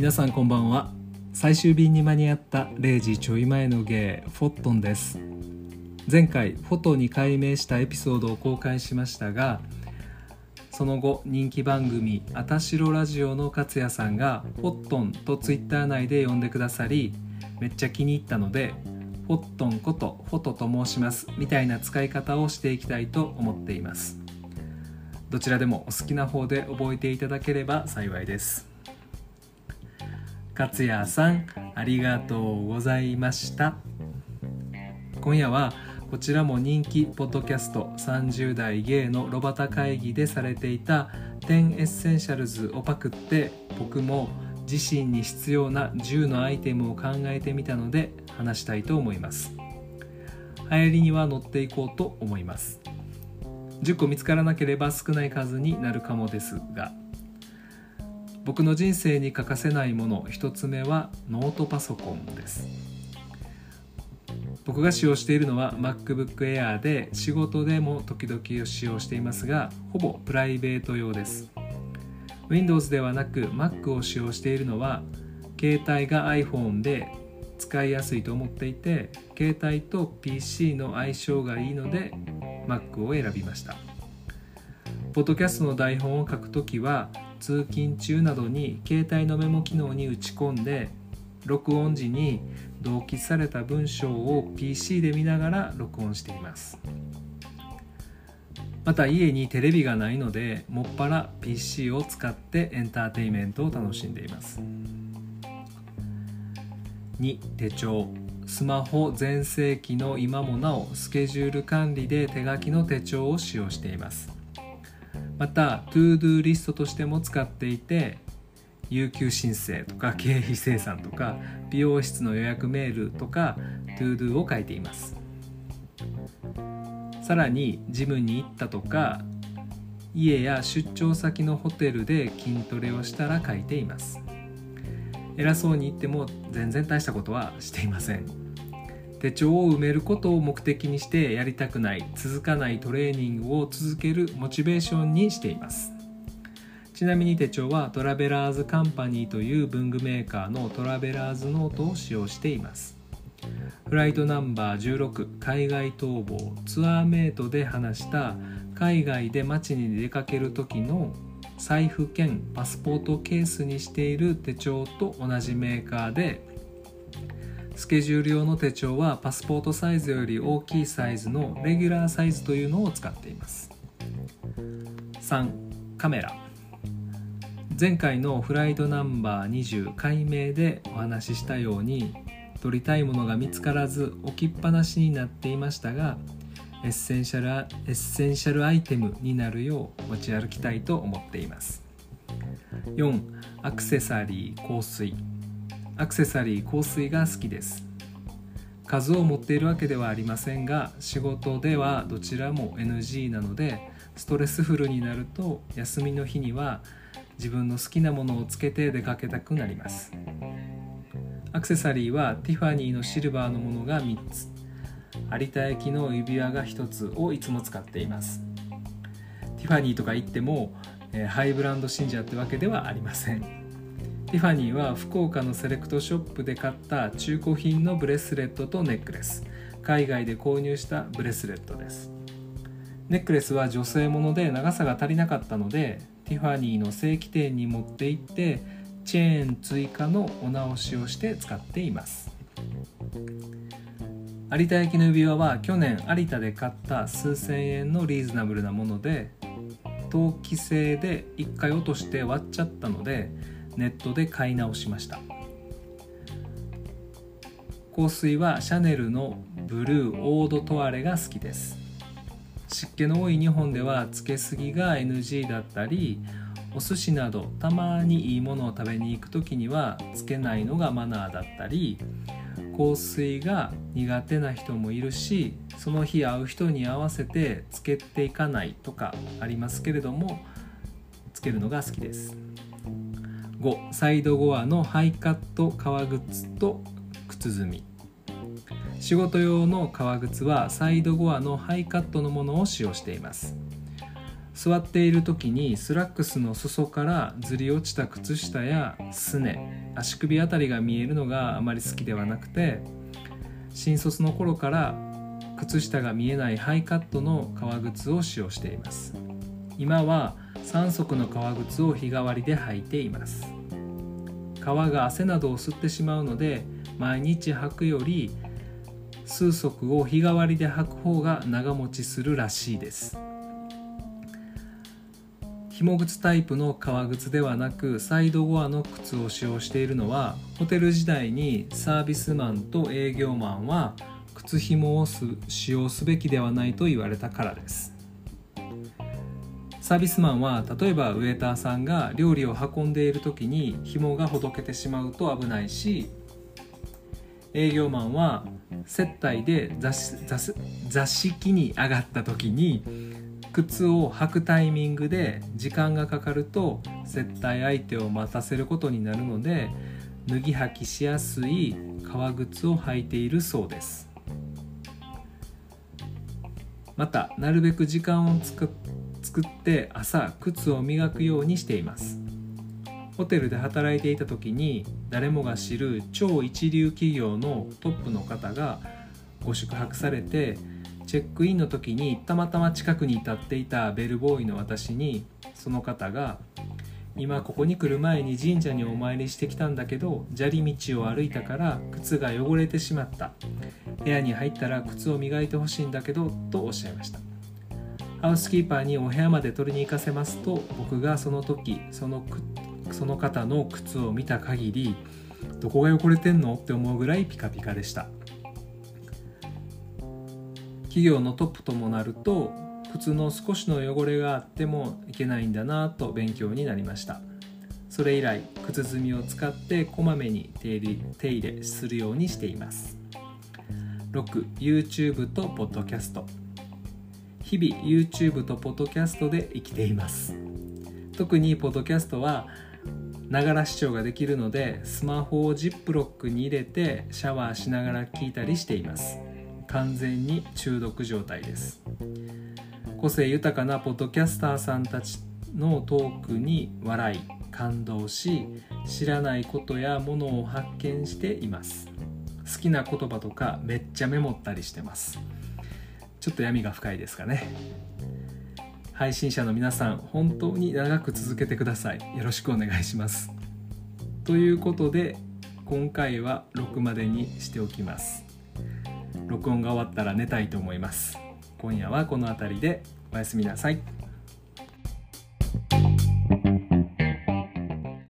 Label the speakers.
Speaker 1: 皆さんこんばんは。最終便に間に合った0時ちょい前の芸フォットンです。前回フォトに改名したエピソードを公開しましたがその後人気番組「あたしろラジオ」の勝也さんが「フォットン」とツイッター内で呼んでくださりめっちゃ気に入ったのでフォットンことフォトと申しますみたいな使い方をしていきたいと思っています。どちらでもお好きな方で覚えていただければ幸いです。勝也さんありがとうございました。今夜はこちらも人気ポッドキャスト30代ゲイのロバタ会議でされていた10エッセンシャルズをパクって僕も自身に必要な10のアイテムを考えてみたので話したいと思います。流行りには乗っていこうと思います。10個見つからなければ少ない数になるかもですが僕の人生に欠かせないもの。1つ目はノートパソコンです。僕が使用しているのは MacBook Air で仕事でも時々使用していますがほぼプライベート用です。Windows ではなく Mac を使用しているのは携帯が iPhone で使いやすいと思っていて携帯と PC の相性がいいので Mac を選びました。ポッドキャストの台本を書くときは通勤中などに携帯のメモ機能に打ち込んで録音時に同期された文章を PC で見ながら録音しています。また家にテレビがないのでもっぱら PC を使ってエンターテインメントを楽しんでいます。2手帳。スマホ全盛期の今もなおスケジュール管理で手書きの手帳を使用しています。また ToDo リストとしても使っていて有給申請とか経費精算とか美容室の予約メールとか ToDo を書いています。さらにジムに行ったとか家や出張先のホテルで筋トレをしたら書いています。偉そうに言っても全然大したことはしていません手帳を埋めることを目的にしてやりたくない続かないトレーニングを続けるモチベーションにしています。ちなみに手帳はトラベラーズカンパニーという文具メーカーのトラベラーズノートを使用しています。フライトナンバー16海外逃亡ツアーメイトで話した海外で街に出かける時の財布兼パスポートケースにしている手帳と同じメーカーでスケジュール用の手帳はパスポートサイズより大きいサイズのレギュラーサイズというのを使っています。3カメラ。前回のフライトナンバー20解明でお話ししたように撮りたいものが見つからず置きっぱなしになっていましたがエッセンシャルエッセンシャルアイテムになるよう持ち歩きたいと思っています。4アクセサリー香水。アクセサリー香水が好きです。数を持っているわけではありませんが仕事ではどちらも NG なのでストレスフルになると休みの日には自分の好きなものをつけて出かけたくなります。アクセサリーはティファニーのシルバーのものが3つ。有田焼の指輪が1つをいつも使っています。ティファニーとか言っても、え、ハイブランド信者ってわけではありません。ティファニーは福岡のセレクトショップで買った中古品のブレスレットとネックレス。海外で購入したブレスレットです。ネックレスは女性もので長さが足りなかったのでティファニーの正規店に持って行ってチェーン追加のお直しをして使っています。有田焼の指輪は去年有田で買った数千円のリーズナブルなもので陶器製で1回落として割っちゃったのでネットで買い直しました。香水はシャネルのブルーオードトワレが好きです。湿気の多い日本ではつけすぎが NG だったりお寿司などたまにいいものを食べに行く時にはつけないのがマナーだったり香水が苦手な人もいるしその日会う人に合わせてつけていかないとかありますけれどもつけるのが好きです。5サイドゴアのハイカット革靴と靴墨仕事用の革靴はサイドゴアのハイカットのものを使用しています。座っている時にスラックスの裾からずり落ちた靴下やすね足首あたりが見えるのがあまり好きではなくて新卒の頃から靴下が見えないハイカットの革靴を使用しています。今は3足の革靴を日替わりで履いています。革が汗などを吸ってしまうので毎日履くより数足を日替わりで履く方が長持ちするらしいです。紐靴タイプの革靴ではなくサイドゴアの靴を使用しているのはホテル時代にサービスマンと営業マンは靴紐を使用すべきではないと言われたからです。サービスマンは例えばウェーターさんが料理を運んでいる時に紐がほどけてしまうと危ないし営業マンは接待で座敷に上がった時に靴を履くタイミングで時間がかかると接待相手を待たせることになるので脱ぎ履きしやすい革靴を履いているそうです。またなるべく時間を作っ作って朝靴を磨くようにしています。ホテルで働いていた時に誰もが知る超一流企業のトップの方がご宿泊されてチェックインの時にたまたま近くに立っていたベルボーイの私にその方が「今ここに来る前に神社にお参りしてきたんだけど砂利道を歩いたから靴が汚れてしまった。部屋に入ったら靴を磨いてほしいんだけど」とおっしゃいました。ハウスキーパーにお部屋まで取りに行かせますと僕がその時そのその方の靴を見た限りどこが汚れてんのって思うぐらいピカピカでした。企業のトップともなると靴の少しの汚れがあってもいけないんだなと勉強になりました。それ以来靴積みを使ってこまめに手入れ手入れするようにしています。6YouTube と Podcast 日々 YouTube と Podcast で生きています。特に Podcast はながら視聴ができるのでスマホをジップロックに入れてシャワーしながら聞いたりしています。完全に中毒状態です。個性豊かなポッドキャスターさんたちのトークに笑い感動し知らないことやものを発見しています。好きな言葉とかめっちゃメモったりしてます。ちょっと闇が深いですかね。配信者の皆さん本当に長く続けてください。よろしくお願いします。ということで今回は6までにしておきます。録音が終わったら寝たいと思います。今夜はこの辺りでおやすみなさい。